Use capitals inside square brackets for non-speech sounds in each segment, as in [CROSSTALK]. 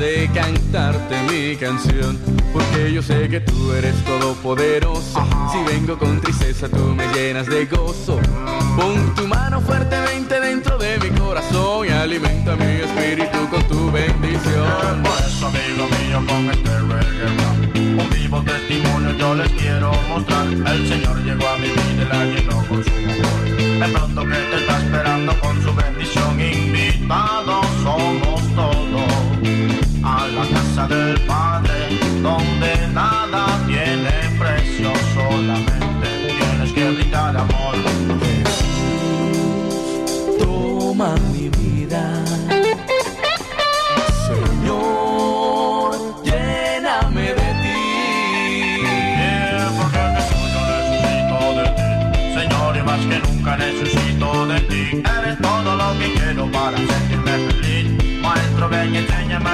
de cantarte mi canción. Porque yo sé que tú eres todopoderoso. Si vengo con tristeza, tú me llenas de gozo. Pon tu mano fuertemente dentro de mi corazón y alimenta mi espíritu con tu bendición. Por eso, amigo mío, con este reggae un vivo testimonio yo les quiero mostrar. El Señor llegó a mi vida y la llenó con su amor. De pronto que te está esperando con su bendición. Invitados somos todos a la casa del Padre, donde nada tiene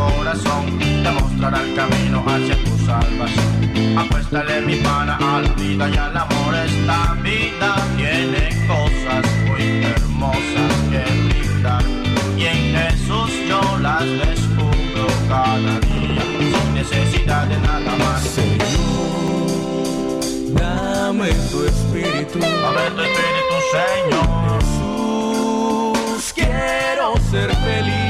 corazón. Te mostrará el camino hacia tu salvación. Apuéstale mi pana a la vida y al amor. Esta vida tiene cosas muy hermosas que brindar. Y en Jesús yo las descubro cada día. Sin necesidad de nada más. Señor, dame tu espíritu. Dame tu espíritu, Señor. Jesús, quiero ser feliz.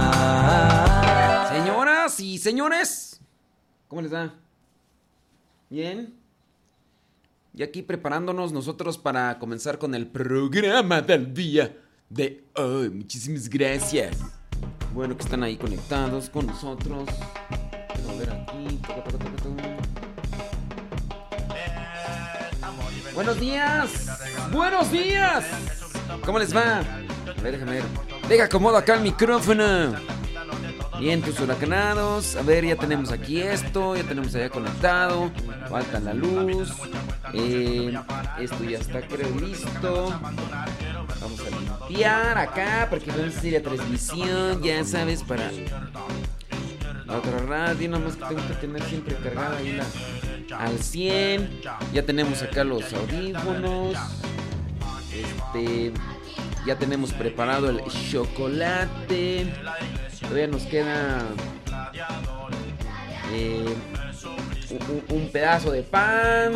Señores, ¿cómo les va? ¿Bien? Y aquí preparándonos nosotros para comenzar con el programa del día de hoy. Muchísimas gracias. Bueno, que están ahí conectados con nosotros. Buenos días. Buenos días. ¿Cómo les va? A ver, déjame ver. Deja acomodo acá el micrófono. Bien, tus huracanados. A ver, ya tenemos aquí esto. Ya tenemos allá conectado. Falta la luz. Eh, esto ya está, creo, listo. Vamos a limpiar acá porque vamos a hacer la transmisión. Ya sabes, para la otra radio. Nada más que tengo que tener siempre cargada ahí al 100. Ya tenemos acá los audífonos. Este. Ya tenemos preparado el chocolate. Todavía nos queda eh, un, un- un pedazo de pan.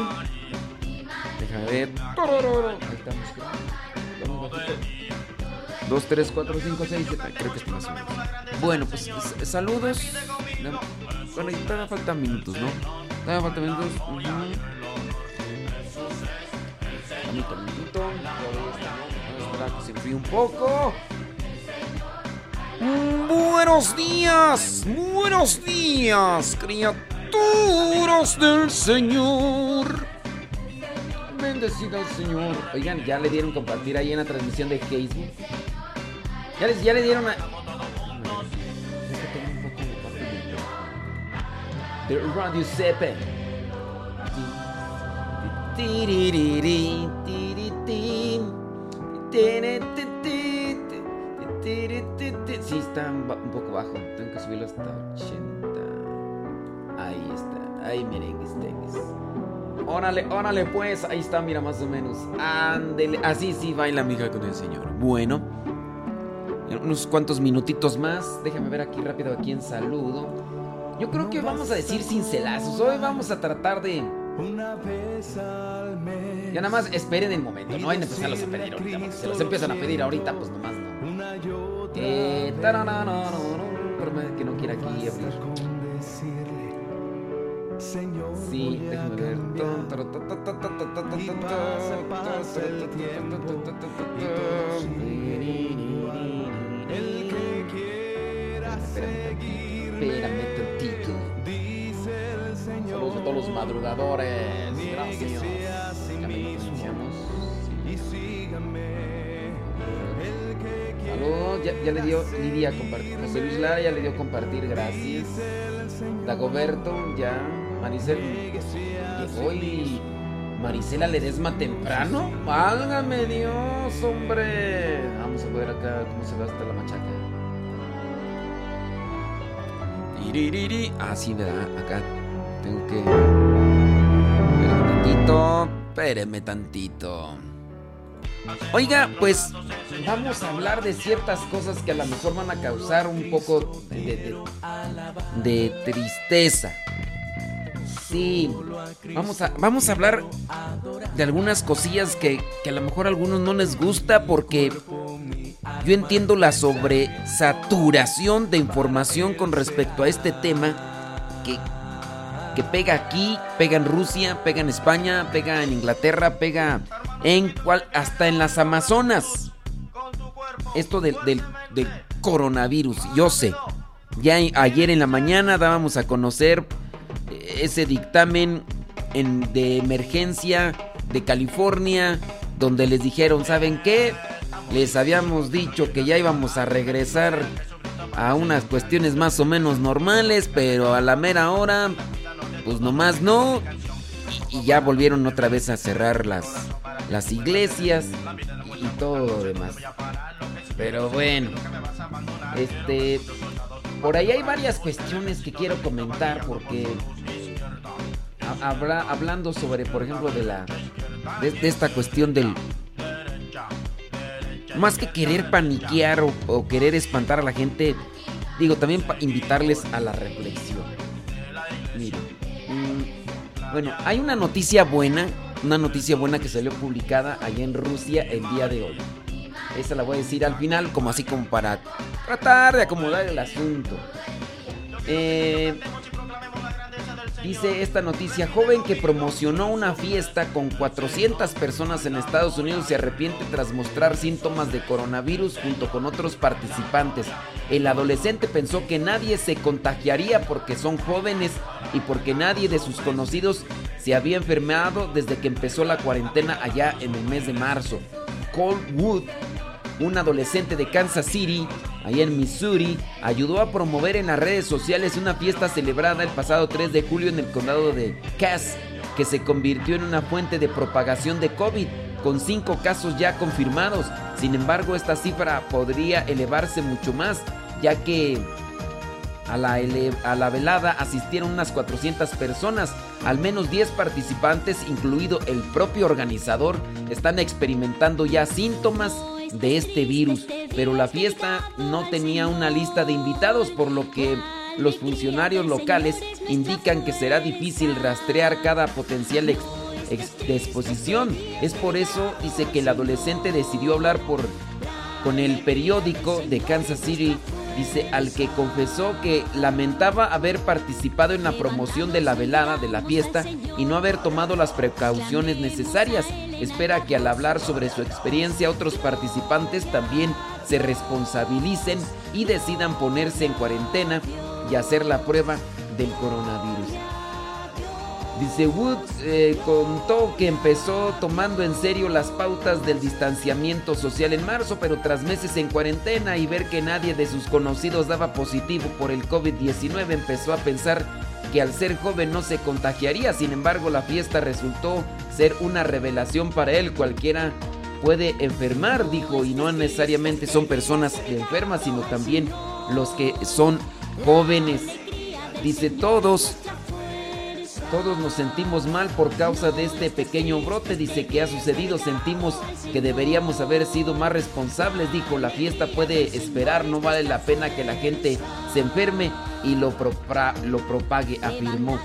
Déjame ver. Ahí estamos. 2, 3, 4, 5, 6, 7. Creo que es más o menos. Bueno, pues saludos. No, Bueno, y todavía faltan minutos, ¿no? Todavía faltan minutos. Ujú. Minutito, minutito. Todavía estamos. Vamos a esperar que se enfríe un poco. Buenos días, buenos días, criaturas del Señor. Bendecida el Señor. Oigan, ya le dieron compartir ahí en la transmisión de Facebook. Ya les, ya le dieron a. De Radio Sepe. Sí, está un poco bajo. Tengo que subirlo hasta 80. Ahí está. Ahí merengues, tengues. Órale, órale, pues. Ahí está, mira, más o menos. Ándele. Así sí baila, amiga, con el señor. Bueno. En unos cuantos minutitos más. Déjame ver aquí rápido a quién saludo. Yo creo que vamos a decir cincelazos. Hoy vamos a tratar de Ya nada más esperen el momento, no hay que empezarlos a pedir ahorita. Porque se los empiezan a pedir ahorita, pues nomás no. Eh, que no quiera aquí abrir. Sí, déjame ver. El que quiera seguir. Espérame tantito. Saludos a todos los madrugadores. Gracias. Saludos, ya, le dio Lidia compartir. José Luis Lara ya le dio compartir, gracias. Dagoberto, ya. Maricel llegó y Marisela Ledesma temprano. Válgame Dios, hombre. Vamos a ver acá cómo se ve hasta la machaca. Ah, sí, ¿verdad? Acá tengo que. Espérame tantito. Espéreme tantito. Oiga, pues vamos a hablar de ciertas cosas que a lo mejor van a causar un poco de, tristeza. Sí, vamos a, vamos a hablar de algunas cosillas que, que a lo mejor a algunos no les gusta porque yo entiendo la sobresaturación de información con respecto a este tema que, que pega aquí, pega en Rusia, pega en España, pega en Inglaterra, pega en cual, hasta en las Amazonas. Esto del, del, coronavirus, yo sé. Ya ayer en la mañana dábamos a conocer eh, ese dictamen en, de emergencia de California, donde les dijeron, ¿saben qué? Les habíamos dicho que ya íbamos a regresar a unas cuestiones más o menos normales, pero a la mera hora, pues nomás no. Y, ya volvieron otra vez a cerrar las, las iglesias y, todo lo demás. Pero bueno, este, por ahí hay varias cuestiones que quiero comentar porque habrá, hablando sobre, por ejemplo, de la de esta cuestión del más que querer paniquear o, querer espantar a la gente, digo, también invitarles a la reflexión. Miren, mm, bueno, hay una noticia buena, una noticia buena que salió publicada allá en Rusia el día de hoy. Esa la voy a decir al final, como así como para tratar de acomodar el asunto. Eh, Dice esta noticia, joven que promocionó una fiesta con 400 personas en Estados Unidos se arrepiente tras mostrar síntomas de coronavirus junto con otros participantes. El adolescente pensó que nadie se contagiaría porque son jóvenes y porque nadie de sus conocidos se había enfermado desde que empezó la cuarentena allá en el mes de marzo. Cole Wood un adolescente de Kansas City, ahí en Missouri, ayudó a promover en las redes sociales una fiesta celebrada el pasado 3 de julio en el condado de Cass, que se convirtió en una fuente de propagación de COVID, con cinco casos ya confirmados. Sin embargo, esta cifra podría elevarse mucho más, ya que a la, velada asistieron unas 400 personas. Al menos 10 participantes, incluido el propio organizador, están experimentando ya síntomas de este virus, pero la fiesta no tenía una lista de invitados, por lo que los funcionarios locales indican que será difícil rastrear cada potencial exposición. Es por eso, dice que el adolescente decidió hablar con el periódico de Kansas City Dice, al que confesó que lamentaba haber participado en la promoción de la velada de la fiesta y no haber tomado las precauciones necesarias. Espera que al hablar sobre su experiencia otros participantes también se responsabilicen y decidan ponerse en cuarentena y hacer la prueba del coronavirus. Dice Woods eh, contó que empezó tomando en serio las pautas del distanciamiento social en marzo, pero tras meses en cuarentena y ver que nadie de sus conocidos daba positivo por el COVID-19, empezó a pensar que al ser joven no se contagiaría. Sin embargo, la fiesta resultó ser una revelación para él. Cualquiera puede enfermar, dijo, y no necesariamente son personas enfermas, sino también los que son jóvenes. Dice, todos todos nos sentimos mal por causa de este pequeño brote, dice que ha sucedido, sentimos que deberíamos haber sido más responsables, dijo, la fiesta puede esperar, no vale la pena que la gente se enferme y lo, lo propague, afirmó.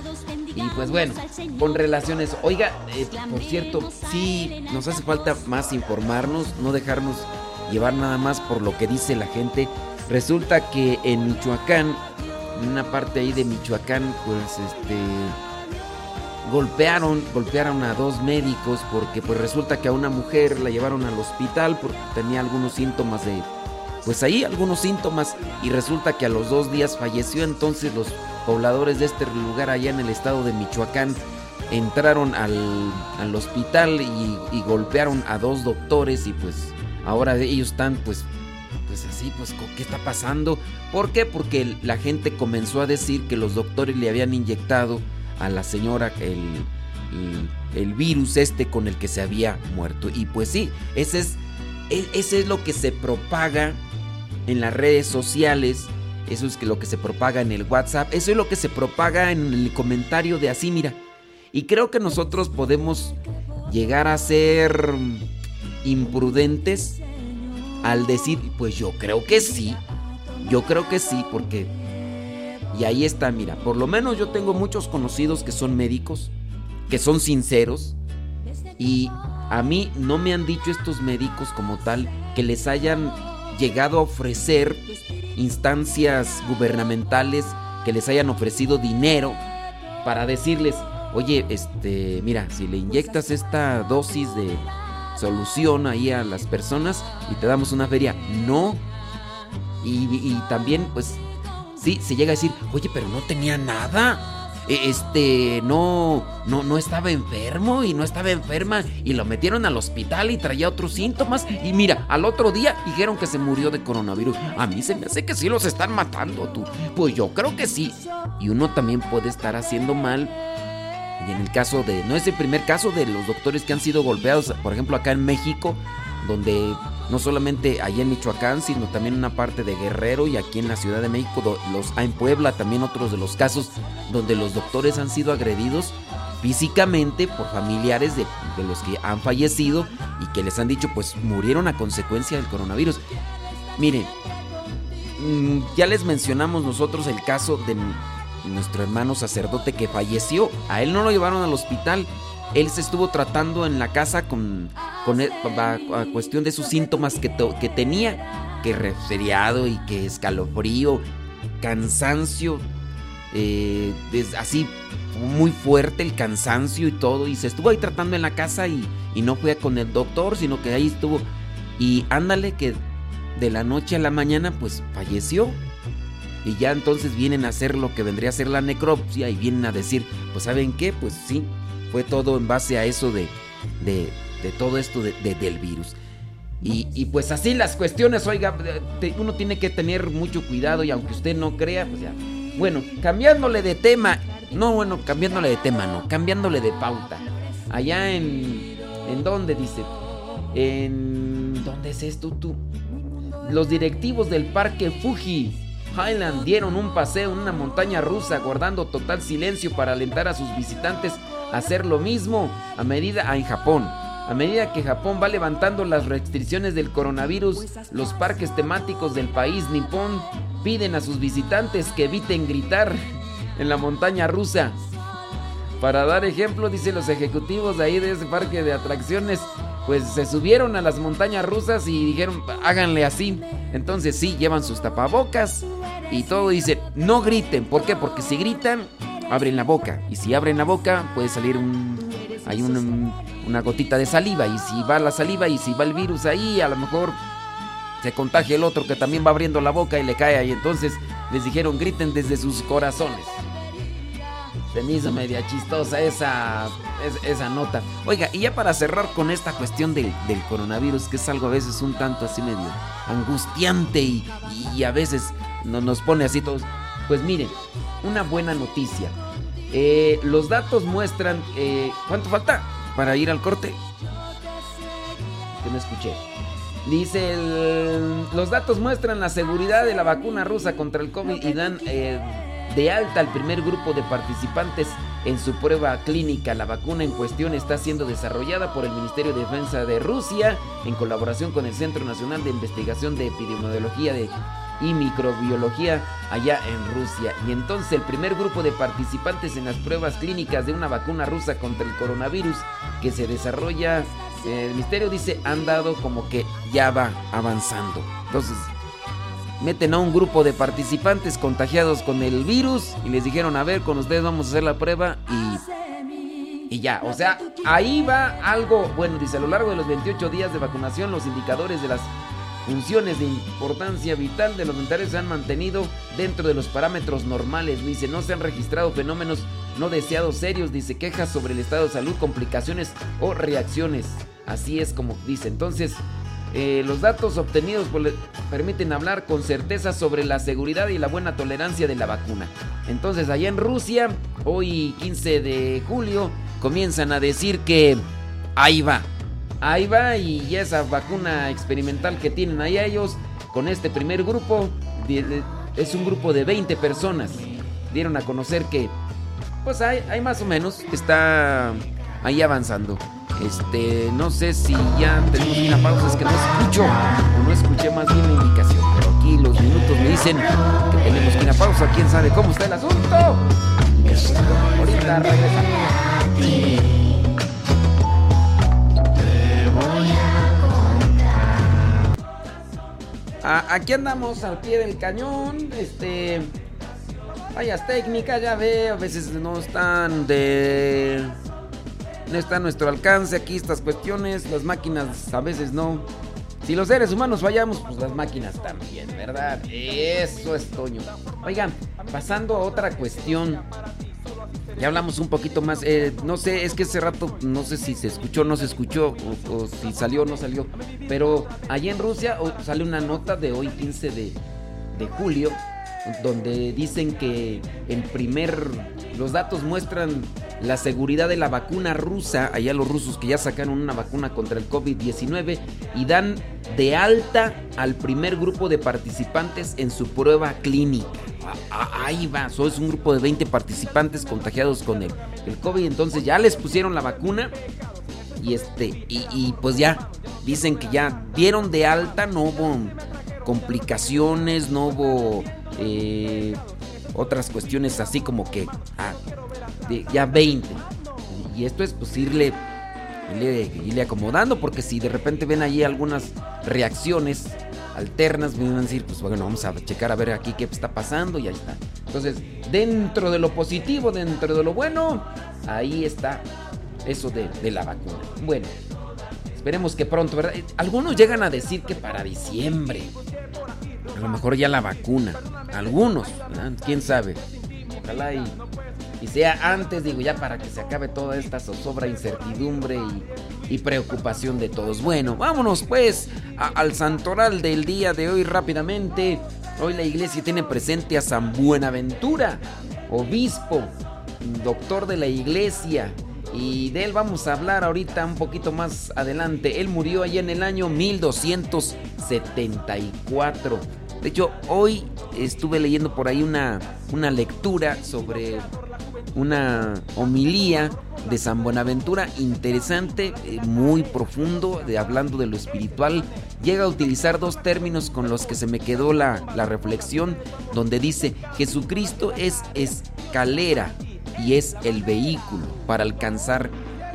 Y pues bueno, con relaciones. Oiga, eh, por cierto, sí nos hace falta más informarnos, no dejarnos llevar nada más por lo que dice la gente. Resulta que en Michoacán, en una parte ahí de Michoacán, pues este golpearon, golpearon a dos médicos porque pues resulta que a una mujer la llevaron al hospital porque tenía algunos síntomas de pues ahí algunos síntomas y resulta que a los dos días falleció entonces los pobladores de este lugar allá en el estado de Michoacán entraron al, al hospital y, y, golpearon a dos doctores y pues ahora ellos están pues pues así pues ¿qué está pasando? ¿Por qué? Porque la gente comenzó a decir que los doctores le habían inyectado a la señora el, el, virus este con el que se había muerto y pues sí, ese es, e, ese es lo que se propaga en las redes sociales, eso es lo que se propaga en el WhatsApp, eso es lo que se propaga en el comentario de así, mira. Y creo que nosotros podemos llegar a ser imprudentes al decir, pues yo creo que sí, yo creo que sí, porque... Y ahí está, mira, por lo menos yo tengo muchos conocidos que son médicos, que son sinceros, y a mí no me han dicho estos médicos como tal que les hayan llegado a ofrecer instancias gubernamentales que les hayan ofrecido dinero para decirles, oye, este, mira, si le inyectas esta dosis de solución ahí a las personas y te damos una feria, no. Y, y también, pues, sí, se llega a decir, oye, pero no tenía nada. E, este no no no estaba enfermo y no estaba enferma y lo metieron al hospital y traía otros síntomas y mira, al otro día dijeron que se murió de coronavirus. A mí se me hace que sí los están matando tú. Pues yo creo que sí. Y uno también puede estar haciendo mal y en el caso de, no es el primer caso de los doctores que han sido golpeados, por ejemplo acá en México, donde no solamente allá en Michoacán, sino también una parte de Guerrero y aquí en la Ciudad de México, los, en Puebla también otros de los casos donde los doctores han sido agredidos físicamente por familiares de, de, los que han fallecido y que les han dicho pues murieron a consecuencia del coronavirus. Miren, mm, ya les mencionamos nosotros el caso de nuestro hermano sacerdote que falleció. A él no lo llevaron al hospital, él se estuvo tratando en la casa con, con a, cuestión de sus síntomas que, que tenía, que resfriado y que escalofrío, cansancio, eh, así muy fuerte el cansancio y todo, y se estuvo ahí tratando en la casa y, y no fue con el doctor, sino que ahí estuvo. Y ándale que de la noche a la mañana pues falleció. Y ya entonces vienen a hacer lo que vendría a ser la necropsia y vienen a decir, pues ¿saben qué? Pues sí, fue todo en base a eso de, de, todo esto de, de, del virus. Y, pues así las cuestiones, oiga, uno tiene que tener mucho cuidado y aunque usted no crea, pues ya. Bueno, cambiándole de tema, no, bueno, cambiándole de tema, no, cambiándole de pauta. Allá en, ¿en dónde dice? En, ¿dónde es esto tú? Los directivos del parque Fuji Highland dieron un paseo en una montaña rusa guardando total silencio para alentar a sus visitantes hacer lo mismo a medida en Japón. A medida que Japón va levantando las restricciones del coronavirus, los parques temáticos del país nipón piden a sus visitantes que eviten gritar en la montaña rusa. Para dar ejemplo, dicen los ejecutivos de ahí de ese parque de atracciones, pues se subieron a las montañas rusas y dijeron, háganle así. Entonces sí, llevan sus tapabocas y todo dice, no griten. ¿Por qué? Porque si gritan, abren la boca. Y si abren la boca, puede salir un... Hay un, una gotita de saliva. Y si va la saliva y si va el virus ahí, a lo mejor se contagia el otro que también va abriendo la boca y le cae ahí. Entonces les dijeron, griten desde sus corazones. Se me hizo media chistosa esa, esa nota. Oiga, y ya para cerrar con esta cuestión del, del, coronavirus, que es algo a veces un tanto así medio angustiante y, y a veces no, nos pone así todos. Pues miren, una buena noticia. Eh, los datos muestran... Eh, ¿Cuánto falta para ir al corte? Que no escuché. Dice, los datos muestran la seguridad de la vacuna rusa contra el COVID y dan... Eh, de alta al primer grupo de participantes en su prueba clínica. La vacuna en cuestión está siendo desarrollada por el Ministerio de Defensa de Rusia en colaboración con el Centro Nacional de Investigación de Epidemiología de y Microbiología allá en Rusia. Y entonces el primer grupo de participantes en las pruebas clínicas de una vacuna rusa contra el coronavirus que se desarrolla, eh, el misterio dice, han dado como que ya va avanzando. Entonces, meten a un grupo de participantes contagiados con el virus y les dijeron, a ver, con ustedes vamos a hacer la prueba y, y ya. O sea, ahí va algo, bueno, dice, a lo largo de los 28 días de vacunación, los indicadores de las funciones de importancia vital de los voluntarios se han mantenido dentro de los parámetros normales. Dice, no se han registrado fenómenos no deseados serios, dice, quejas sobre el estado de salud, complicaciones o reacciones. Así es como dice. Entonces, eh, los datos obtenidos permiten hablar con certeza sobre la seguridad y la buena tolerancia de la vacuna. Entonces, allá en Rusia, hoy 15 de julio, comienzan a decir que ahí va, ahí va y esa vacuna experimental que tienen ahí ellos con este primer grupo es un grupo de 20 personas. Dieron a conocer que pues hay, hay más o menos está ahí avanzando. Este, no sé si ya tenemos una pausa, es que no escucho o no escuché más bien la indicación. Pero aquí los minutos me dicen que tenemos que ir a pausa. ¿Quién sabe cómo está el asunto? Ahorita regresamos. Aquí andamos al pie del cañón. Este. Vallas técnicas, ya veo. A veces no están de no está a nuestro alcance aquí estas cuestiones, las máquinas a veces no. Si los seres humanos fallamos, pues las máquinas también, ¿verdad? Eso es Toño. Oigan, pasando a otra cuestión. Ya hablamos un poquito más. Eh, no sé, es que hace rato no sé si se escuchó no se escuchó, o, si salió o no salió. Pero allí en Rusia sale una nota de hoy, 15 de, de julio, donde dicen que el primer. Los datos muestran la seguridad de la vacuna rusa, allá los rusos que ya sacaron una vacuna contra el COVID-19 y dan de alta al primer grupo de participantes en su prueba clínica. Ahí va, eso es un grupo de 20 participantes contagiados con el, el COVID, entonces ya les pusieron la vacuna y este y, pues ya dicen que ya dieron de alta, no hubo complicaciones, no hubo eh, otras cuestiones así como que ah, ya 20. Y esto es pues irle, irle, acomodando, porque si de repente ven allí algunas reacciones alternas, me van a decir, pues bueno, vamos a checar a ver aquí qué está pasando y ahí está. Entonces, dentro de lo positivo, dentro de lo bueno, ahí está eso de, de la vacuna. Bueno, esperemos que pronto, ¿verdad? Algunos llegan a decir que para diciembre. A lo mejor ya la vacuna. Algunos, ¿quién sabe? Ojalá y y sea antes, digo, ya para que se acabe toda esta zozobra, incertidumbre y, preocupación de todos. Bueno, vámonos pues al santoral del día de hoy rápidamente. Hoy la iglesia tiene presente a San Buenaventura, obispo, doctor de la iglesia. Y de él vamos a hablar ahorita un poquito más adelante. Él murió allá en el año 1274. De hecho, hoy estuve leyendo por ahí una, una lectura sobre una homilía de San Buenaventura interesante, eh, muy profundo, de, hablando de lo espiritual. Llega a utilizar dos términos con los que se me quedó la, la reflexión, donde dice, Jesucristo es escalera y es el vehículo para alcanzar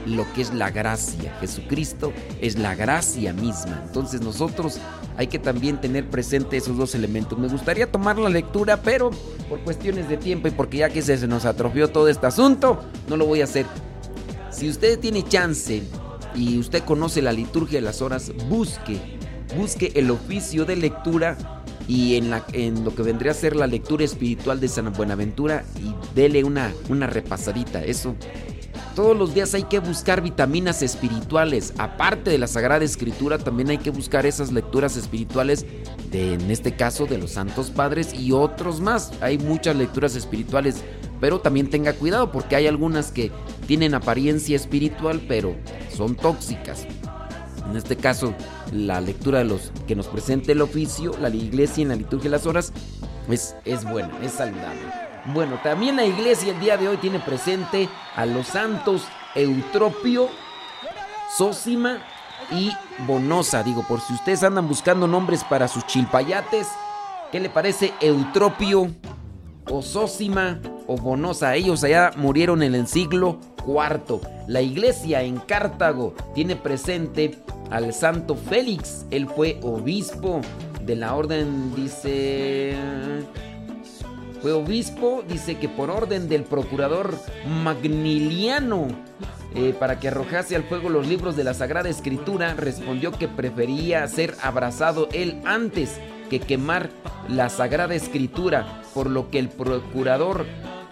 lo que es la gracia. Jesucristo es la gracia misma. Entonces nosotros hay que también tener presente esos dos elementos. Me gustaría tomar la lectura, pero por cuestiones de tiempo y porque ya que se nos atrofió todo este asunto, no lo voy a hacer. Si usted tiene chance y usted conoce la liturgia de las horas, busque, busque el oficio de lectura y en, en lo que vendría a ser la lectura espiritual de San Buenaventura y dele una, una repasadita. Eso todos los días hay que buscar vitaminas espirituales. Aparte de la Sagrada Escritura, también hay que buscar esas lecturas espirituales, de, en este caso de los Santos Padres y otros más. Hay muchas lecturas espirituales, pero también tenga cuidado porque hay algunas que tienen apariencia espiritual, pero son tóxicas. En este caso, la lectura de los que nos presenta el oficio, la iglesia en la liturgia de las horas, es, es buena, es saludable. Bueno, también la iglesia el día de hoy tiene presente a los santos Eutropio, Sósima y Bonosa. Digo, por si ustedes andan buscando nombres para sus chilpayates, ¿Qué le parece Eutropio, Osósima o Bonosa? Ellos allá murieron en el siglo IV. La iglesia en Cartago tiene presente al santo Félix. Él fue obispo de la orden, dice... Fue obispo, dice que por orden del procurador Magniliano, eh, para que arrojase al fuego los libros de la Sagrada Escritura, respondió que prefería ser abrazado él antes que quemar la Sagrada Escritura, por lo que el procurador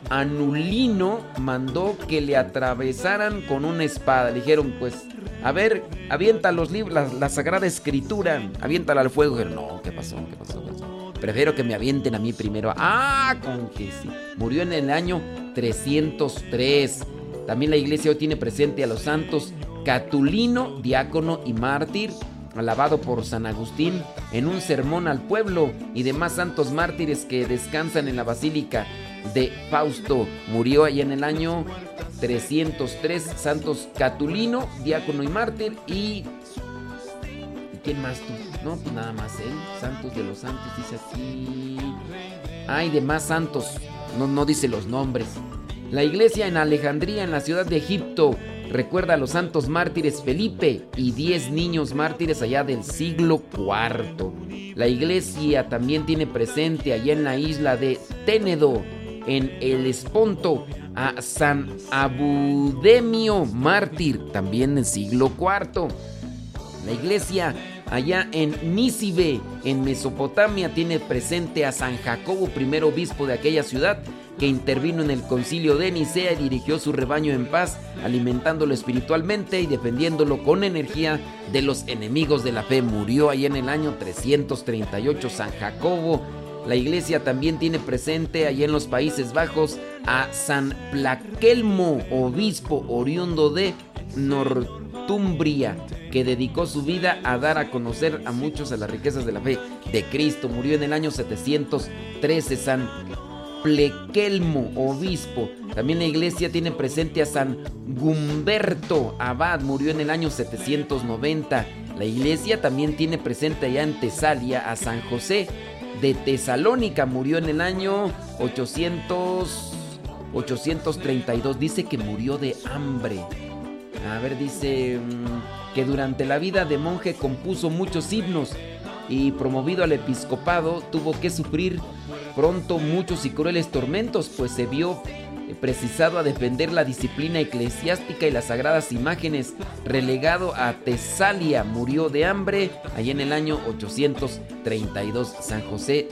Anulino mandó que le atravesaran con una espada. Dijeron, pues, a ver, avienta los libros, la, Sagrada Escritura, aviéntala al fuego. Dijeron, no, ¿qué pasó? ¿Qué pasó? Prefiero que me avienten a mí primero. Ah, con que sí. Murió en el año 303. También la iglesia hoy tiene presente a los santos Catulino, diácono y mártir, alabado por San Agustín en un sermón al pueblo y demás santos mártires que descansan en la basílica de Fausto. Murió ahí en el año 303 santos Catulino, diácono y mártir y ¿quién más tú? No, pues nada más él, santos de los santos dice aquí. Hay demás santos, no no dice los nombres. La iglesia en Alejandría en la ciudad de Egipto recuerda a los santos mártires Felipe y 10 niños mártires allá del siglo IV. La iglesia también tiene presente allá en la isla de Ténedo, en el Esponto, a San Abudemio mártir, también del siglo IV. La iglesia allá en Nísibe, en Mesopotamia, tiene presente a San Jacobo, primer obispo de aquella ciudad, que intervino en el concilio de Nicea y dirigió su rebaño en paz, alimentándolo espiritualmente y defendiéndolo con energía de los enemigos de la fe. Murió ahí en el año 338 San Jacobo. La iglesia también tiene presente allá en los Países Bajos a San Plaquelmo, obispo oriundo de Northumbria, que dedicó su vida a dar a conocer a muchos a las riquezas de la fe de Cristo. Murió en el año 713 San Plequelmo, obispo. También la iglesia tiene presente a San Gumberto Abad, murió en el año 790. La iglesia también tiene presente allá en Tesalia a San José de Tesalónica, murió en el año 800, 832. Dice que murió de hambre. A ver, dice mm, que durante la vida de monje compuso muchos himnos y promovido al episcopado tuvo que sufrir pronto muchos y crueles tormentos, pues se vio eh, precisado a defender la disciplina eclesiástica y las sagradas imágenes. Relegado a Tesalia, murió de hambre allá en el año 832. San José,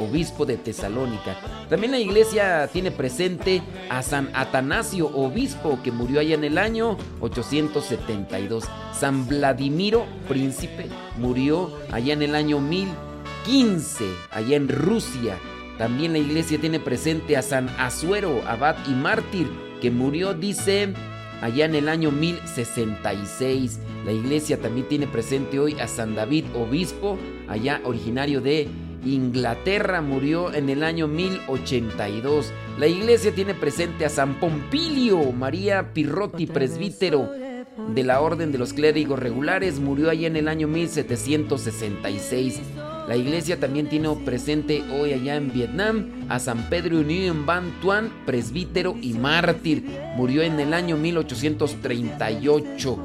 obispo de Tesalónica. También la iglesia tiene presente a San Atanasio, obispo, que murió allá en el año 872. San Vladimiro, príncipe, murió allá en el año 1015, allá en Rusia. También la iglesia tiene presente a San Azuero, abad y mártir, que murió, dice, allá en el año 1066. La iglesia también tiene presente hoy a San David, obispo, allá originario de Inglaterra, murió en el año 1082. La iglesia tiene presente a San Pompilio, María Pirrotti, presbítero de la Orden de los Clérigos Regulares, murió allá en el año 1766. La iglesia también tiene presente hoy allá en Vietnam a San Pedro Nguyen Van Tuan, presbítero y mártir. Murió en el año 1838.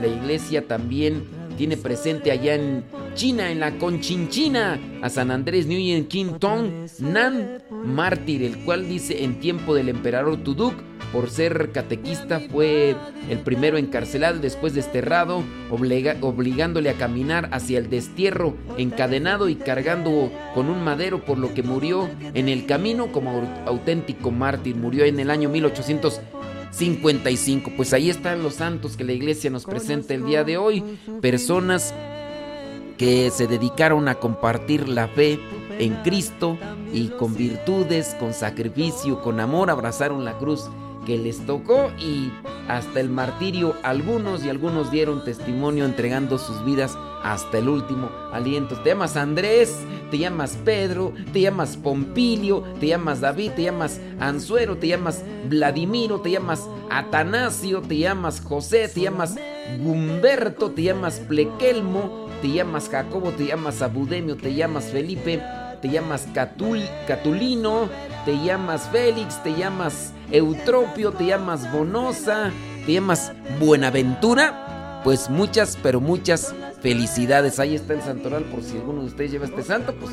La iglesia también tiene presente allá en China, en la Conchinchina, a San Andrés Nguyen King Tong Nan, mártir, el cual dice en tiempo del emperador Tuduk por ser catequista fue el primero encarcelado después desterrado, obligándole a caminar hacia el destierro, encadenado y cargando con un madero, por lo que murió en el camino como auténtico mártir. Murió en el año 1855. Pues ahí están los santos que la iglesia nos presenta el día de hoy. Personas que se dedicaron a compartir la fe en Cristo y con virtudes, con sacrificio, con amor abrazaron la cruz que les tocó y hasta el martirio algunos y algunos dieron testimonio entregando sus vidas hasta el último aliento. Te llamas Andrés, te llamas Pedro, te llamas Pompilio, te llamas David, te llamas Anzuero, te llamas Vladimiro, te llamas Atanasio, te llamas José, te llamas Gumberto, te llamas Plequelmo, te llamas Jacobo, te llamas Abudemio, te llamas Felipe te llamas Catulino, te llamas Félix, te llamas Eutropio, te llamas Bonosa, te llamas Buenaventura, pues muchas, pero muchas felicidades. Ahí está el santoral por si alguno de ustedes lleva este santo, pues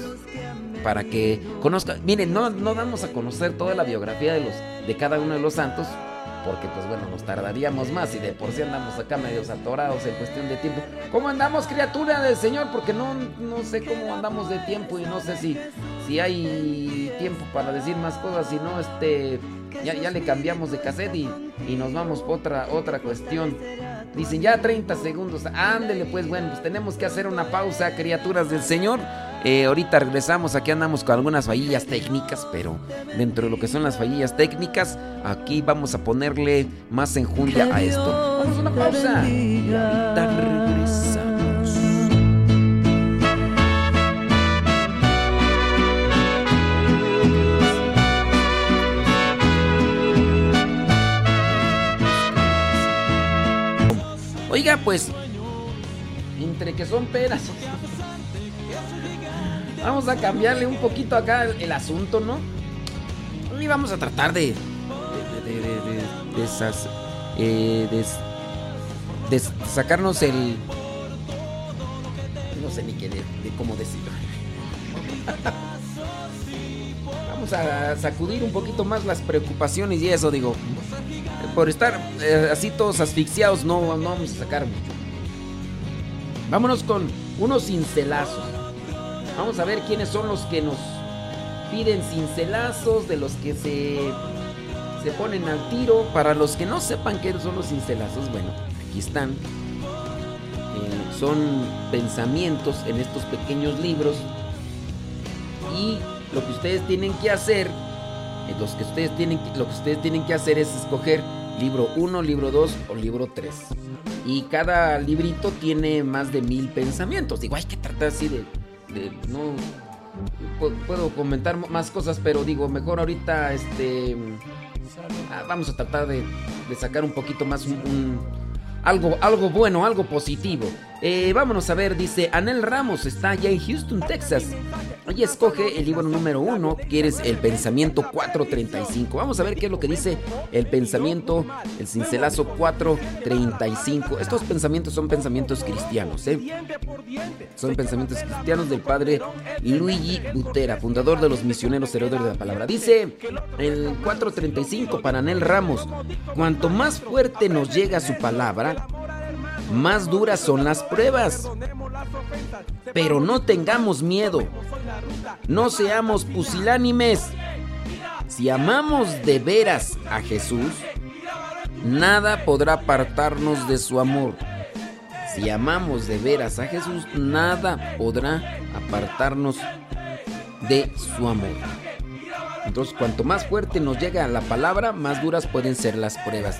para que conozca. Miren, no, no damos a conocer toda la biografía de, los, de cada uno de los santos, porque pues bueno, nos tardaríamos más y de por sí andamos acá medios atorados en cuestión de tiempo. ¿Cómo andamos, criatura del Señor? Porque no, no sé cómo andamos de tiempo y no sé si, si hay tiempo para decir más cosas, si no, este, ya, ya le cambiamos de cassette y, y nos vamos por otra, otra cuestión. Dicen ya 30 segundos. Ándele, pues bueno, pues tenemos que hacer una pausa, criaturas del Señor. Eh, ahorita regresamos, aquí andamos con algunas fallillas técnicas, pero dentro de lo que son las fallillas técnicas, aquí vamos a ponerle más enjundia a esto. Vamos a una pausa. Oiga, pues, entre que son peras. Vamos a cambiarle un poquito acá el, asunto, ¿no? Y vamos a tratar de. de. de. de, de, eh, sacarnos el. No sé ni qué, de, cómo decirlo. [LAUGHS] Vamos a sacudir un poquito más las preocupaciones y eso, digo. Por estar eh, así todos asfixiados, no, no vamos a sacar mucho. Vámonos con unos cincelazos. Vamos a ver quiénes son los que nos piden cincelazos, de los que se, se ponen al tiro. Para los que no sepan qué son los cincelazos, bueno, aquí están. Eh, son pensamientos en estos pequeños libros. Y lo que ustedes tienen que hacer, eh, los que ustedes tienen, lo que ustedes tienen que hacer es escoger libro 1, libro 2 o libro 3. Y cada librito tiene más de mil pensamientos. Digo, hay que tratar así de no puedo comentar más cosas, pero digo, mejor ahorita este ah, vamos a tratar de, sacar un poquito más un, algo, algo bueno, algo positivo. Eh, vámonos a ver, dice Anel Ramos, está allá en Houston, Texas. Oye, escoge el libro número uno, que eres el pensamiento 435. Vamos a ver qué es lo que dice el pensamiento, el cincelazo 435. Estos pensamientos son pensamientos cristianos, ¿eh? Son pensamientos cristianos del padre Luigi Butera, fundador de los misioneros heredores de la palabra. Dice el 435 para Anel Ramos, cuanto más fuerte nos llega su palabra, más duras son las pruebas. Pero no tengamos miedo. No seamos pusilánimes. Si amamos de veras a Jesús, nada podrá apartarnos de su amor. Si amamos de veras a Jesús, nada podrá apartarnos de su amor. Entonces, cuanto más fuerte nos llega la palabra, más duras pueden ser las pruebas.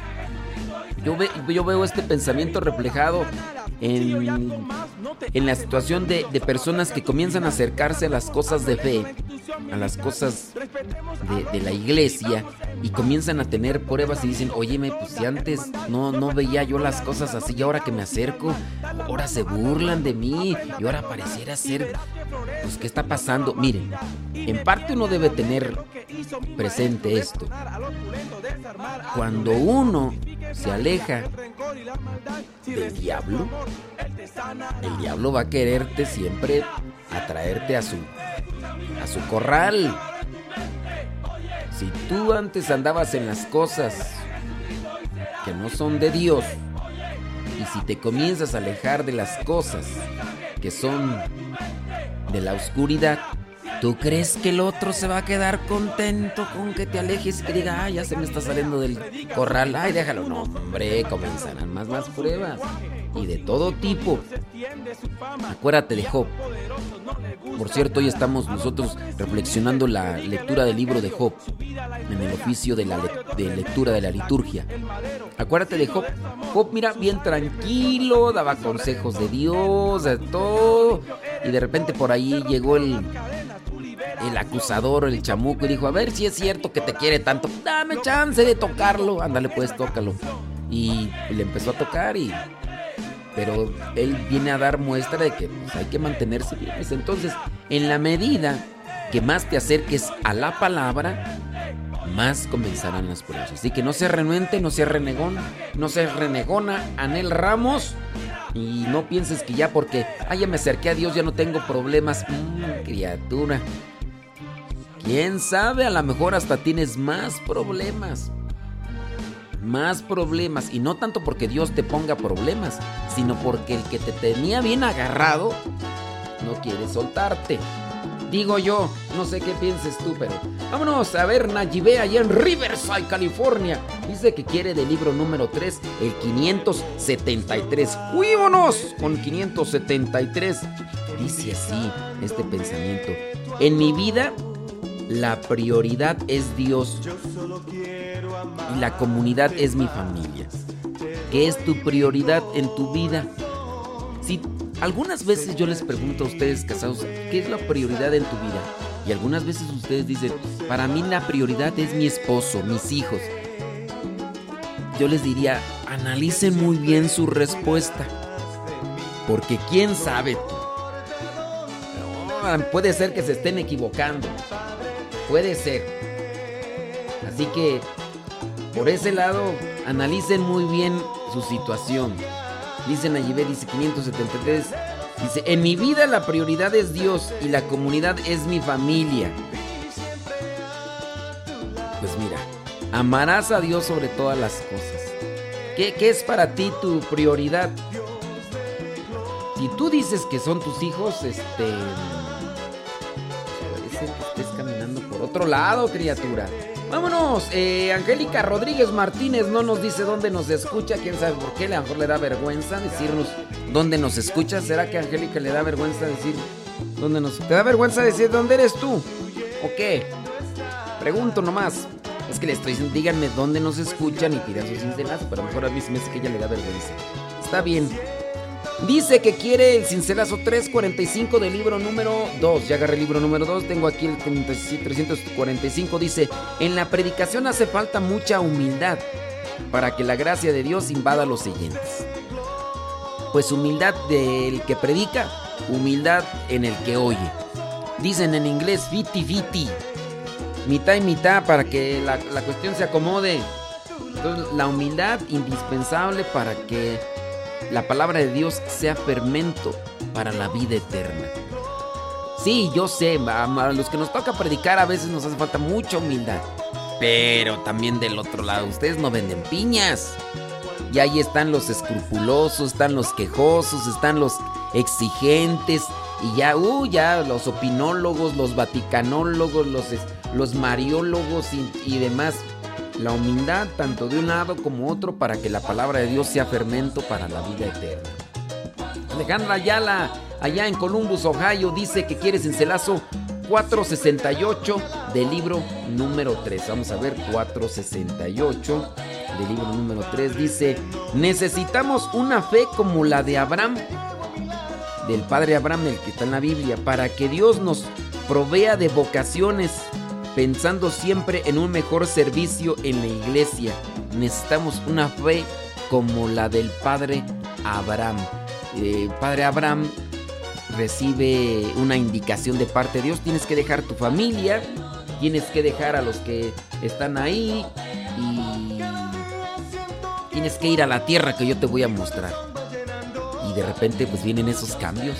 Yo, yo veo este pensamiento reflejado en, en la situación de, de, personas que comienzan a acercarse a las cosas de fe, a las cosas de, de, la iglesia y comienzan a tener pruebas y dicen, óyeme, pues si antes no, no veía yo las cosas así y ahora que me acerco, ahora se burlan de mí y ahora pareciera ser, pues ¿qué está pasando? Miren, en parte uno debe tener presente esto. Cuando uno se aleja del diablo, el diablo va a quererte siempre atraerte a su a su corral. Si tú antes andabas en las cosas que no son de Dios y si te comienzas a alejar de las cosas que son de la oscuridad, ¿Tú crees que el otro se va a quedar contento con que te alejes y que diga, ay, ya se me está saliendo del corral, ay, déjalo? No, hombre, comenzarán más, más pruebas. Y de todo tipo. Acuérdate de Job. Por cierto, hoy estamos nosotros reflexionando la lectura del libro de Job en el oficio de la de lectura de la liturgia. Acuérdate de Job. Job, mira, bien tranquilo, daba consejos de Dios, de todo. Y de repente por ahí llegó el, el acusador, el chamuco, y dijo, a ver si es cierto que te quiere tanto, dame chance de tocarlo, ándale pues, tócalo. Y le empezó a tocar y... Pero él viene a dar muestra de que pues, hay que mantenerse bien. Entonces, en la medida que más te acerques a la palabra, más comenzarán las pruebas. Así que no se renuente, no se renegón, no se renegona, Anel Ramos. Y no pienses que ya porque, ah, ya me acerqué a Dios, ya no tengo problemas. Mm, criatura. ¿Quién sabe? A lo mejor hasta tienes más problemas. Más problemas. Y no tanto porque Dios te ponga problemas, sino porque el que te tenía bien agarrado no quiere soltarte. Digo yo, no sé qué pienses tú, pero vámonos a ver Nayibe allá en Riverside, California. Dice que quiere del libro número 3, el 573. ¡Fuímonos! Con 573. Dice así este pensamiento. En mi vida, la prioridad es Dios. Y la comunidad es mi familia. ¿Qué es tu prioridad en tu vida? Si algunas veces yo les pregunto a ustedes casados, ¿qué es la prioridad en tu vida? Y algunas veces ustedes dicen, para mí la prioridad es mi esposo, mis hijos. Yo les diría, analicen muy bien su respuesta. Porque quién sabe puede ser que se estén equivocando. Puede ser. Así que, por ese lado, analicen muy bien su situación. Dice Nayibé, dice 573. Dice, en mi vida la prioridad es Dios y la comunidad es mi familia. Pues mira, amarás a Dios sobre todas las cosas. ¿Qué, qué es para ti tu prioridad? Si tú dices que son tus hijos, este... Parece que estés caminando por otro lado, criatura. Vámonos, eh, Angélica Rodríguez Martínez no nos dice dónde nos escucha, quién sabe por qué, a lo mejor le da vergüenza decirnos dónde nos escucha. ¿Será que a Angélica le da vergüenza decir dónde nos... ¿Te da vergüenza decir dónde eres tú? ¿O qué? Pregunto nomás. Es que le estoy diciendo, díganme dónde nos escuchan y pidan sus cincelazo, pero a lo mejor a mí me que ella le da vergüenza. Está bien. Dice que quiere el cincelazo 345 del libro número 2. Ya agarré el libro número 2. Tengo aquí el 345. Dice, en la predicación hace falta mucha humildad para que la gracia de Dios invada los siguientes. Pues humildad del que predica, humildad en el que oye. Dicen en inglés fiti fiti. Mitad y mitad para que la, la cuestión se acomode. Entonces, la humildad indispensable para que la palabra de Dios sea fermento para la vida eterna. Sí, yo sé, a los que nos toca predicar a veces nos hace falta mucha humildad. Pero también del otro lado, ustedes no venden piñas. Y ahí están los escrupulosos, están los quejosos, están los exigentes. Y ya, uh, ya los opinólogos, los vaticanólogos, los, los mariólogos y, y demás la humildad tanto de un lado como otro para que la palabra de Dios sea fermento para la vida eterna. Alejandra Ayala, allá en Columbus, Ohio, dice que quiere cincelazo 468 del libro número 3. Vamos a ver, 468 del libro número 3 dice, necesitamos una fe como la de Abraham, del padre Abraham, el que está en la Biblia, para que Dios nos provea de vocaciones pensando siempre en un mejor servicio en la iglesia. Necesitamos una fe como la del Padre Abraham. Eh, padre Abraham recibe una indicación de parte de Dios. Tienes que dejar tu familia, tienes que dejar a los que están ahí y tienes que ir a la tierra que yo te voy a mostrar. Y de repente pues vienen esos cambios.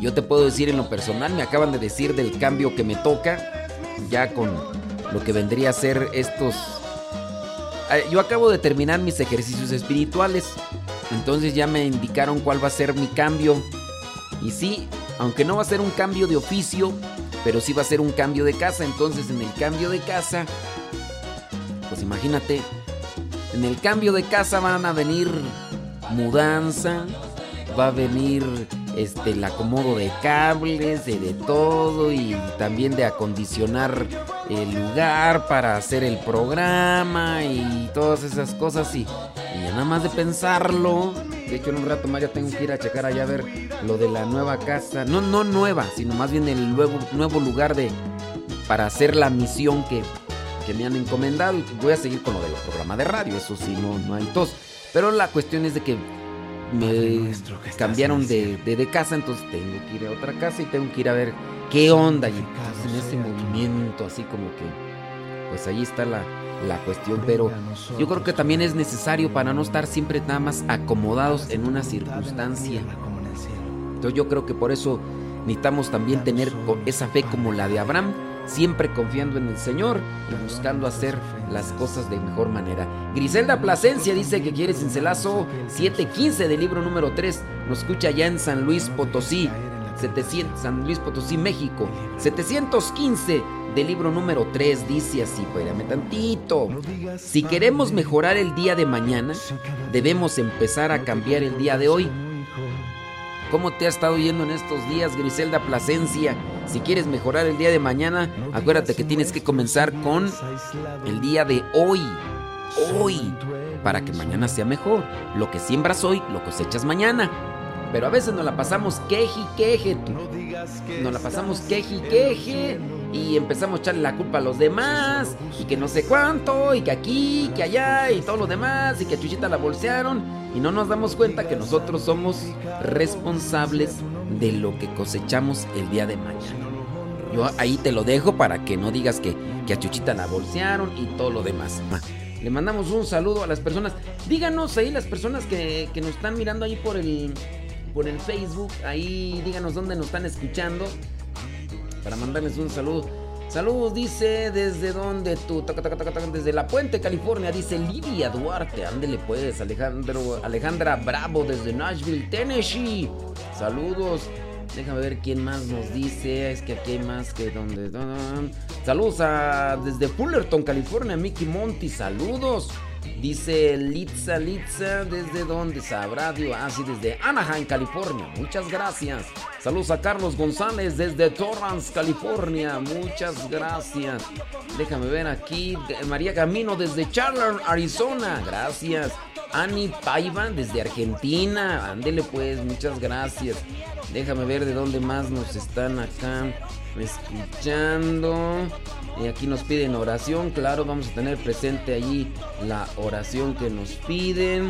Yo te puedo decir en lo personal, me acaban de decir del cambio que me toca ya con lo que vendría a ser estos... Ah, yo acabo de terminar mis ejercicios espirituales, entonces ya me indicaron cuál va a ser mi cambio. Y sí, aunque no va a ser un cambio de oficio, pero sí va a ser un cambio de casa. Entonces en el cambio de casa, pues imagínate, en el cambio de casa van a venir mudanza, va a venir este, el acomodo de cables, de, de todo y también de acondicionar el lugar para hacer el programa y todas esas cosas y, y nada más de pensarlo, de hecho en un rato más ya tengo que ir a checar allá a ver lo de la nueva casa, no, no nueva, sino más bien el nuevo, nuevo lugar de, para hacer la misión que, que me han encomendado voy a seguir con lo del programa de radio, eso sí, no, no hay tos. Pero la cuestión es de que me cambiaron de, de, casa, entonces tengo que ir a otra casa y tengo que ir a ver ¿qué onda? Y en ese movimiento así como que, pues ahí está la, la cuestión, pero yo creo que también es necesario para no estar siempre nada más acomodados en una circunstancia. Entonces yo creo que por eso necesitamos también tener esa fe como la de Abraham, siempre confiando en el Señor y buscando hacer las cosas de mejor manera. Griselda Plasencia dice que quiere cincelazo 715 del libro número 3. Nos escucha ya en San Luis Potosí, 700, San Luis Potosí, México. 715 del libro número 3 dice así, espérame tantito. Si queremos mejorar el día de mañana, debemos empezar a cambiar el día de hoy. ¿Cómo te ha estado yendo en estos días, Griselda Plasencia? Si quieres mejorar el día de mañana, acuérdate que tienes que comenzar con el día de hoy. Hoy. Para que mañana sea mejor. Lo que siembras hoy, lo cosechas mañana. Pero a veces nos la pasamos queje y queje. Nos la pasamos queje y queje. Y empezamos a echarle la culpa a los demás. Y que no sé cuánto. Y que aquí, que allá. Y todo lo demás. Y que a Chuchita la bolsearon. Y no nos damos cuenta que nosotros somos responsables de lo que cosechamos el día de mañana. Yo ahí te lo dejo para que no digas que, que a Chuchita la bolsearon y todo lo demás. Le mandamos un saludo a las personas. Díganos ahí las personas que, que nos están mirando ahí por el, por el Facebook. Ahí díganos dónde nos están escuchando. Para mandarles un saludo. Saludos, dice, ¿desde dónde tú? Desde La Puente, California, dice Lidia Duarte. Ándele pues, Alejandro, Alejandra Bravo desde Nashville, Tennessee. Saludos. Déjame ver quién más nos dice. Es que aquí hay más que donde. Saludos a desde Fullerton, California, Mickey Monty. Saludos. Dice Litza Litza, ¿desde dónde sabrá Dios? Ah, sí, desde Anaheim, California. Muchas gracias. Saludos a Carlos González desde Torrance, California. Muchas gracias. Déjame ver aquí. María Camino desde Charlotte, Arizona. Gracias. Ani Paiva desde Argentina. Ándele pues, muchas gracias. Déjame ver de dónde más nos están acá escuchando. Y aquí nos piden oración. Claro, vamos a tener presente allí la oración que nos piden.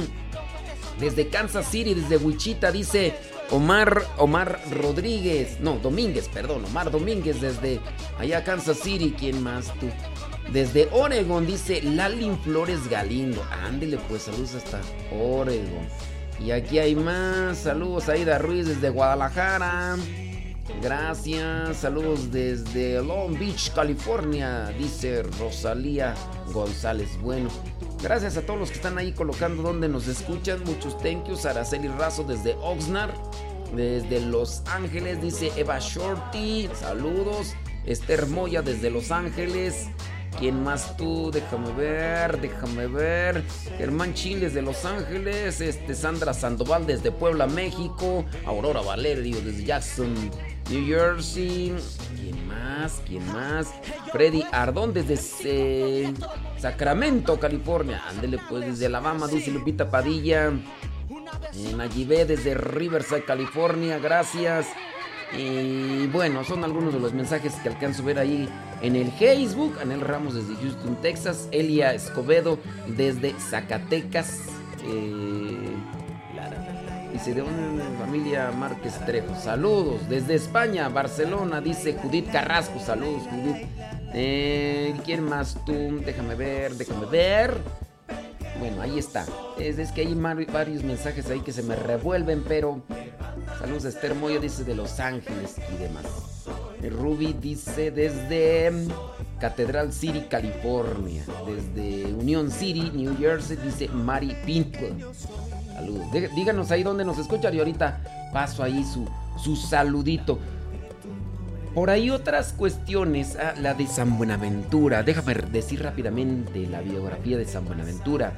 Desde Kansas City, desde Wichita, dice Omar, Omar Rodríguez. No, Domínguez, perdón. Omar Domínguez desde allá Kansas City. ¿Quién más tú? Desde Oregon dice Lalin Flores Galindo. Ándele pues, saludos hasta Oregon. Y aquí hay más. Saludos a Aida Ruiz desde Guadalajara. Gracias. Saludos desde Long Beach, California. Dice Rosalía González. Bueno, gracias a todos los que están ahí colocando donde nos escuchan. Muchos thank yous. Araceli Razo desde Oxnard. Desde Los Ángeles, dice Eva Shorty. Saludos. Esther Moya desde Los Ángeles. ¿Quién más tú? Déjame ver, déjame ver. Germán Chiles de Los Ángeles. Este, Sandra Sandoval desde Puebla, México. Aurora Valerio desde Jackson, New Jersey. ¿Quién más? ¿Quién más? Freddy Ardón desde Sacramento, California. Ándele pues desde Alabama, dice Lupita Padilla. Nayibé desde Riverside, California. Gracias. Y bueno, son algunos de los mensajes que alcanzo a ver ahí en el Facebook. Anel Ramos desde Houston, Texas. Elia Escobedo desde Zacatecas. Eh, dice de una familia Márquez Trejo. Saludos desde España, Barcelona. Dice Judith Carrasco. Saludos, Judith. Eh, ¿Quién más tú? Déjame ver, déjame ver. Bueno, ahí está. Es, es, que hay varios mensajes ahí que se me revuelven, pero. Saludos, Esther Moya dice de Los Ángeles y demás. Ruby dice desde Catedral City, California. Desde Union City, New Jersey, dice Mari Pinto. Saludos. Díganos ahí dónde nos escuchan y ahorita paso ahí su, su saludito. Por ahí otras cuestiones, ah, la de San Buenaventura. Déjame decir rápidamente la biografía de San Buenaventura.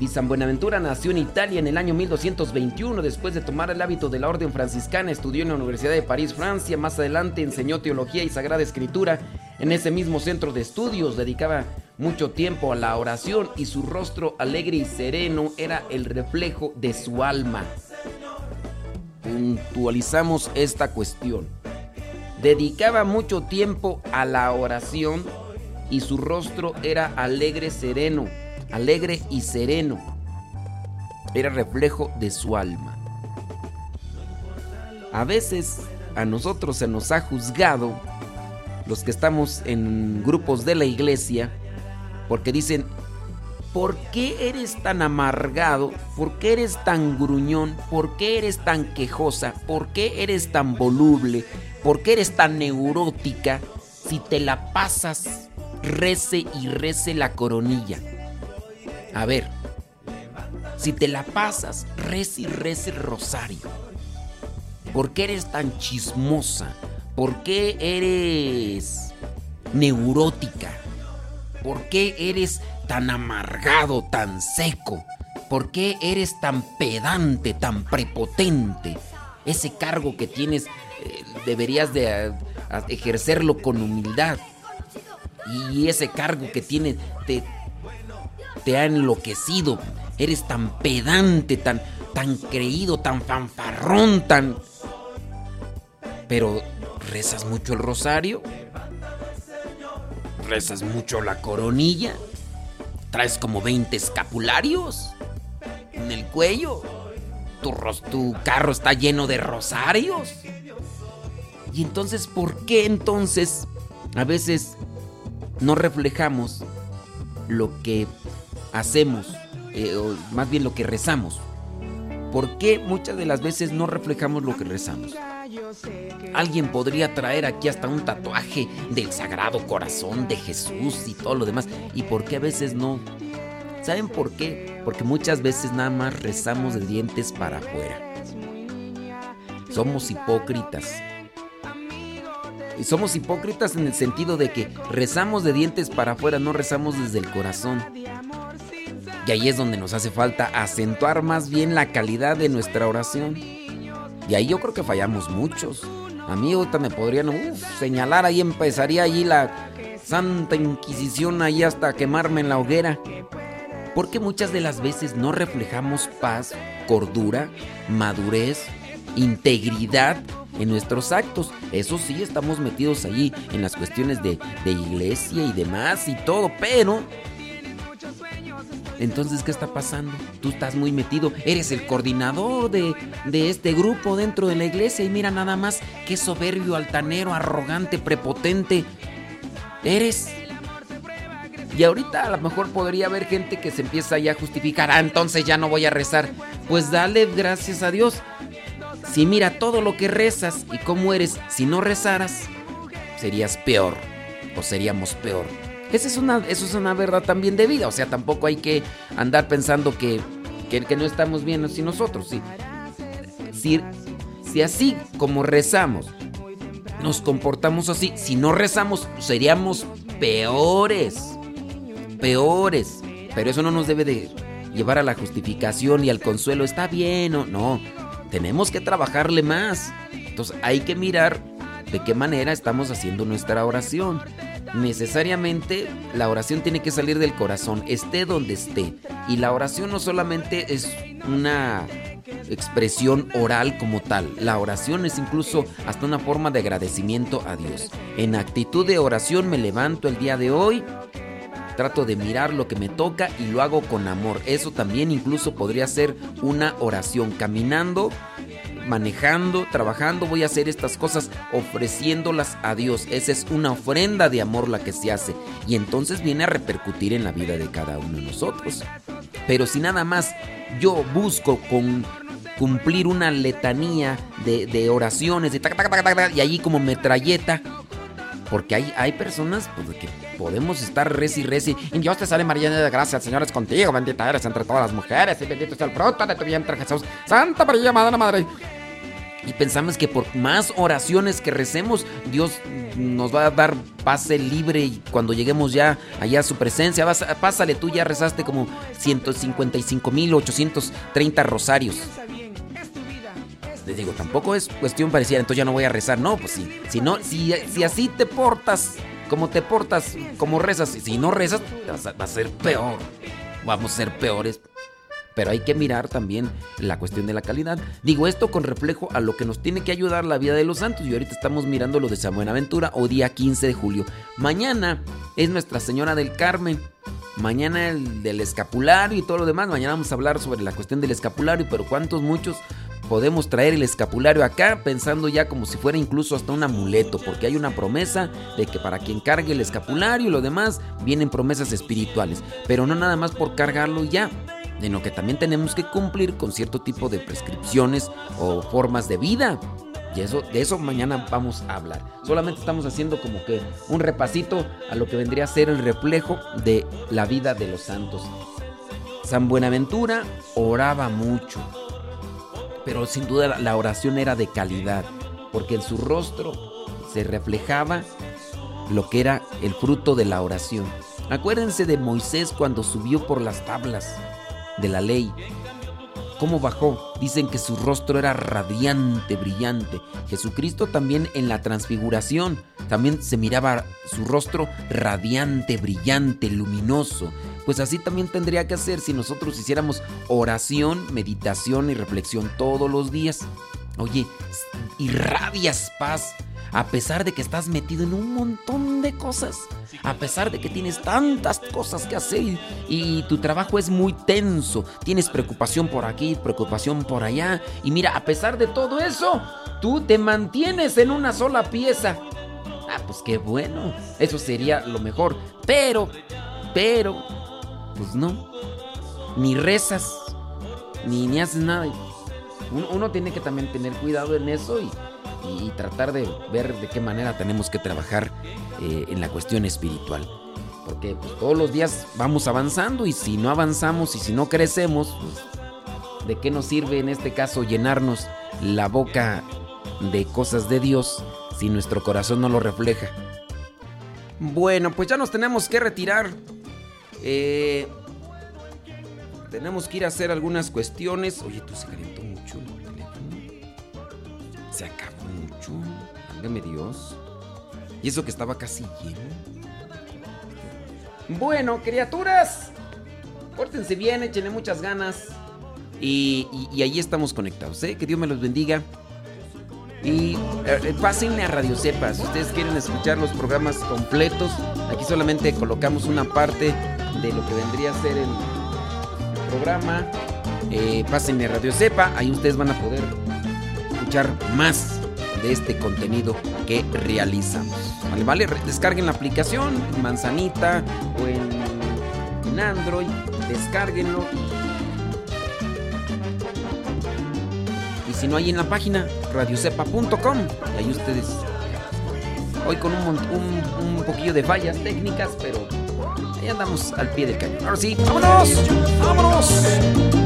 Y San Buenaventura nació en Italia en el año 1221. Después de tomar el hábito de la orden franciscana, estudió en la Universidad de París, Francia. Más adelante enseñó teología y sagrada escritura en ese mismo centro de estudios. Dedicaba mucho tiempo a la oración y su rostro alegre y sereno era el reflejo de su alma. Puntualizamos esta cuestión. Dedicaba mucho tiempo a la oración y su rostro era alegre, sereno alegre y sereno. Era reflejo de su alma. A veces a nosotros se nos ha juzgado, los que estamos en grupos de la iglesia, porque dicen, ¿por qué eres tan amargado? ¿Por qué eres tan gruñón? ¿Por qué eres tan quejosa? ¿Por qué eres tan voluble? ¿Por qué eres tan neurótica si te la pasas rece y rece la coronilla? A ver, si te la pasas rece el rosario, ¿por qué eres tan chismosa? ¿Por qué eres neurótica? ¿Por qué eres tan amargado, tan seco? ¿Por qué eres tan pedante, tan prepotente? Ese cargo que tienes eh, deberías de eh, ejercerlo con humildad. Y ese cargo que tienes te, te ha enloquecido. Eres tan pedante, tan, tan creído, tan fanfarrón, tan... Pero rezas mucho el rosario. Rezas mucho la coronilla. Traes como 20 escapularios en el cuello. Tu, tu carro está lleno de rosarios. Y entonces, ¿por qué entonces a veces no reflejamos lo que hacemos, eh, más bien lo que rezamos? ¿Por qué muchas de las veces no reflejamos lo que rezamos? Alguien podría traer aquí hasta un tatuaje del Sagrado Corazón de Jesús y todo lo demás. ¿Y por qué a veces no? ¿Saben por qué? Porque muchas veces nada más rezamos de dientes para afuera. Somos hipócritas. Y somos hipócritas en el sentido de que rezamos de dientes para afuera, no rezamos desde el corazón. Y ahí es donde nos hace falta acentuar más bien la calidad de nuestra oración. Y ahí yo creo que fallamos muchos. A mí ahorita me podrían señalar, ahí empezaría allí la Santa Inquisición, ahí hasta quemarme en la hoguera. Porque muchas de las veces no reflejamos paz, cordura, madurez, integridad en nuestros actos. Eso sí, estamos metidos allí en las cuestiones de iglesia y demás y todo, pero entonces, ¿qué está pasando? Tú estás muy metido, eres el coordinador de, este grupo dentro de la iglesia y mira nada más qué soberbio, altanero, arrogante, prepotente eres. Y ahorita a lo mejor podría haber gente que se empieza ya a justificar, ah, entonces ya no voy a rezar. Pues dale gracias a Dios. Si mira todo lo que rezas y cómo eres, si no rezaras, serías peor o seríamos peor. Esa es una, eso es una verdad también de vida. O sea, tampoco hay que andar pensando que, que, no estamos bien así nosotros. Sí. Si, si así como rezamos, nos comportamos así, si no rezamos, seríamos peores. Peores. Pero eso no nos debe de llevar a la justificación y al consuelo. Está bien o no. Tenemos que trabajarle más. Entonces hay que mirar de qué manera estamos haciendo nuestra oración necesariamente la oración tiene que salir del corazón, esté donde esté. Y la oración no solamente es una expresión oral como tal, la oración es incluso hasta una forma de agradecimiento a Dios. En actitud de oración me levanto el día de hoy, trato de mirar lo que me toca y lo hago con amor. Eso también incluso podría ser una oración, caminando manejando, trabajando, voy a hacer estas cosas ofreciéndolas a Dios. Esa es una ofrenda de amor la que se hace y entonces viene a repercutir en la vida de cada uno de nosotros. Pero si nada más yo busco con cumplir una letanía de, oraciones de y allí como metralleta, porque hay, hay personas pues, que podemos estar res y res y Dios te sale María de gracia, el Señor es contigo, bendita eres entre todas las mujeres y bendito sea el fruto de tu vientre Jesús. Santa María, Madre Madre. Y pensamos que por más oraciones que recemos, Dios nos va a dar pase libre y cuando lleguemos ya allá a su presencia, vas, pásale, tú ya rezaste como 155.830 rosarios. Les digo, tampoco es cuestión parecida, entonces ya no voy a rezar. No, pues sí. Si, no, si, si así te portas, como te portas, como rezas, si no rezas, va a ser peor. Vamos a ser peores pero hay que mirar también la cuestión de la calidad. Digo esto con reflejo a lo que nos tiene que ayudar la vida de los santos y ahorita estamos mirando lo de San Buenaventura o día 15 de julio. Mañana es Nuestra Señora del Carmen. Mañana el del escapulario y todo lo demás. Mañana vamos a hablar sobre la cuestión del escapulario, pero cuántos muchos podemos traer el escapulario acá pensando ya como si fuera incluso hasta un amuleto, porque hay una promesa de que para quien cargue el escapulario y lo demás vienen promesas espirituales, pero no nada más por cargarlo ya, sino que también tenemos que cumplir con cierto tipo de prescripciones o formas de vida. Y eso, de eso mañana vamos a hablar. Solamente estamos haciendo como que un repasito a lo que vendría a ser el reflejo de la vida de los santos. San Buenaventura oraba mucho, pero sin duda la oración era de calidad, porque en su rostro se reflejaba lo que era el fruto de la oración. Acuérdense de Moisés cuando subió por las tablas de la ley. ¿Cómo bajó? Dicen que su rostro era radiante, brillante. Jesucristo también en la transfiguración, también se miraba su rostro radiante, brillante, luminoso. Pues así también tendría que hacer si nosotros hiciéramos oración, meditación y reflexión todos los días. Oye, irradias paz a pesar de que estás metido en un montón de cosas, a pesar de que tienes tantas cosas que hacer y, tu trabajo es muy tenso, tienes preocupación por aquí, preocupación por allá, y mira, a pesar de todo eso, tú te mantienes en una sola pieza. Ah, pues qué bueno, eso sería lo mejor, pero, pero, pues no, ni rezas, ni, ni haces nada. Uno, uno tiene que también tener cuidado en eso y y tratar de ver de qué manera tenemos que trabajar eh, en la cuestión espiritual. Porque pues, todos los días vamos avanzando y si no avanzamos y si no crecemos, pues, ¿de qué nos sirve en este caso llenarnos la boca de cosas de Dios si nuestro corazón no lo refleja? Bueno, pues ya nos tenemos que retirar. Eh, tenemos que ir a hacer algunas cuestiones. Oye, tú se calentó mucho el teléfono. Se acabó. Válgame Dios. Y eso que estaba casi lleno. Bueno, criaturas. Pórtense bien, échenle muchas ganas. Y, y, ahí estamos conectados, ¿eh? Que Dios me los bendiga. Y eh, pásenle a Radio Cepa. Si ustedes quieren escuchar los programas completos, aquí solamente colocamos una parte de lo que vendría a ser el programa. Eh, pásenle a Radio Cepa. Ahí ustedes van a poder escuchar más de este contenido que realizamos. Vale, descarguen la aplicación en Manzanita o en, Android, descárguenlo. Y si no hay en la página radiocepa.com, y ahí ustedes hoy con un, un, un, poquillo de fallas técnicas, pero ahí andamos al pie del cañón. Ahora sí, vámonos, vámonos.